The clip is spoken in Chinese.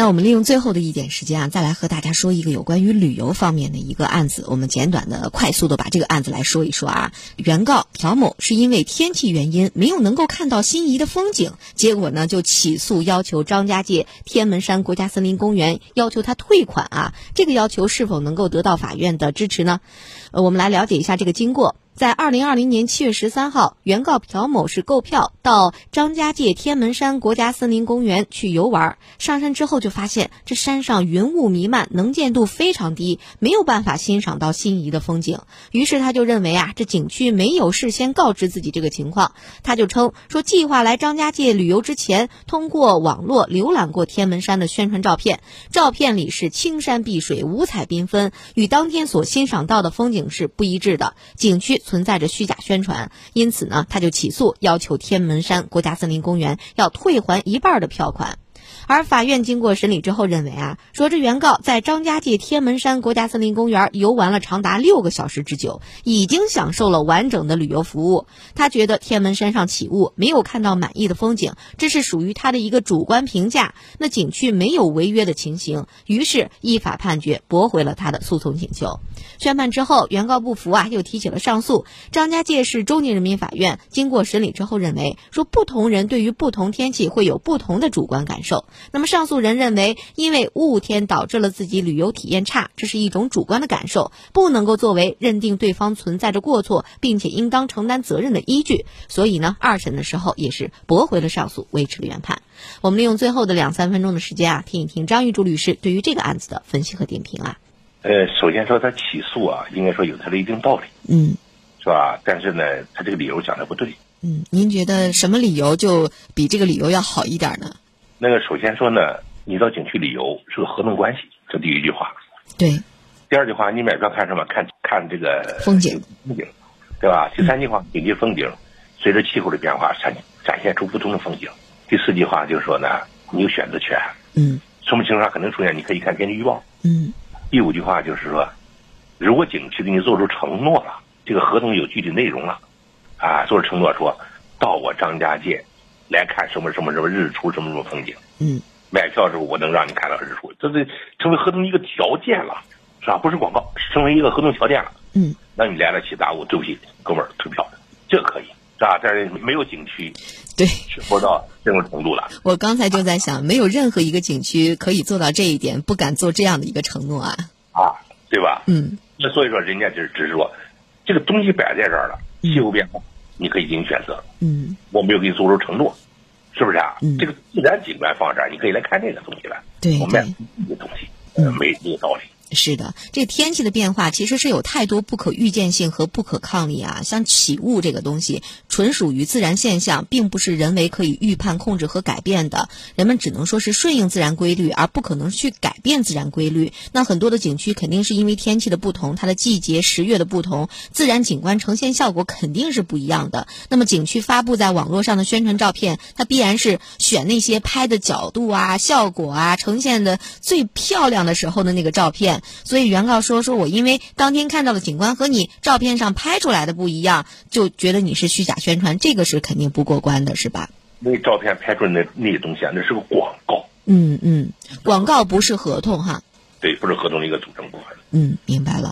那我们利用最后的一点时间啊，再来和大家说一个有关于旅游方面的一个案子。我们简短的、快速的把这个案子来说一说啊。原告朴某是因为天气原因没有能够看到心仪的风景，结果呢就起诉要求张家界天门山国家森林公园要求他退款啊。这个要求是否能够得到法院的支持呢？呃，我们来了解一下这个经过。在二零二零年七月十三号，原告朴某是购票到张家界天门山国家森林公园去游玩。上山之后就发现这山上云雾弥漫，能见度非常低，没有办法欣赏到心仪的风景。于是他就认为啊，这景区没有事先告知自己这个情况。他就称说，计划来张家界旅游之前，通过网络浏览过天门山的宣传照片，照片里是青山碧水、五彩缤纷，与当天所欣赏到的风景是不一致的。景区。存在着虚假宣传，因此呢，他就起诉要求天门山国家森林公园要退还一半的票款。而法院经过审理之后认为啊，说这原告在张家界天门山国家森林公园游玩了长达六个小时之久，已经享受了完整的旅游服务。他觉得天门山上起雾，没有看到满意的风景，这是属于他的一个主观评价。那景区没有违约的情形，于是依法判决驳回了他的诉讼请求。宣判之后，原告不服啊，又提起了上诉。张家界市中级人民法院经过审理之后认为，说不同人对于不同天气会有不同的主观感受。那么上诉人认为，因为雾天导致了自己旅游体验差，这是一种主观的感受，不能够作为认定对方存在着过错，并且应当承担责任的依据。所以呢，二审的时候也是驳回了上诉，维持了原判。我们利用最后的两三分钟的时间啊，听一听张玉柱律师对于这个案子的分析和点评啊。呃，首先说他起诉啊，应该说有他的一定道理，嗯，是吧？但是呢，他这个理由讲的不对。嗯，您觉得什么理由就比这个理由要好一点呢？那个首先说呢，你到景区旅游是个合同关系，这第一句话。对。第二句话，你买票看什么？看看这个风景，风景，对吧？第三句话，景区风景随着气候的变化展展现出不同的风景。第四句话就是说呢，你有选择权。嗯。什么情况下可能出现？你可以看天气预报。嗯。第五句话就是说，如果景区给你做出承诺了，这个合同有具体内容了，啊，做出承诺说，到我张家界。来看什么什么什么日出什么什么风景，嗯，买票时候我能让你看到日出，这这成为合同一个条件了，是吧？不是广告，成为一个合同条件了，嗯，那你来了起大雾，对不起，哥们儿退票，这可以，是吧？但是没有景区，对，做到这种程度了。我刚才就在想，没有任何一个景区可以做到这一点，不敢做这样的一个承诺啊，啊，对吧？嗯，那所以说，人家就是只是说，这个东西摆在这儿了，气候变化。你可以进行选择，嗯，我没有给你做出承诺，是不是啊？嗯，这个自然景观放这儿，你可以来看这个东西了。对，我们这个东西，嗯，没没有道理。是的，这天气的变化其实是有太多不可预见性和不可抗力啊。像起雾这个东西，纯属于自然现象，并不是人为可以预判、控制和改变的。人们只能说是顺应自然规律，而不可能去改变自然规律。那很多的景区肯定是因为天气的不同，它的季节、时月的不同，自然景观呈现效果肯定是不一样的。那么景区发布在网络上的宣传照片，它必然是选那些拍的角度啊、效果啊呈现的最漂亮的时候的那个照片。所以原告说：“说我因为当天看到的景观和你照片上拍出来的不一样，就觉得你是虚假宣传，这个是肯定不过关的，是吧？”那照片拍出来那那些东西啊，那是个广告。嗯嗯，广告不是合同哈。对，不是合同的一个组成部分。嗯，明白了。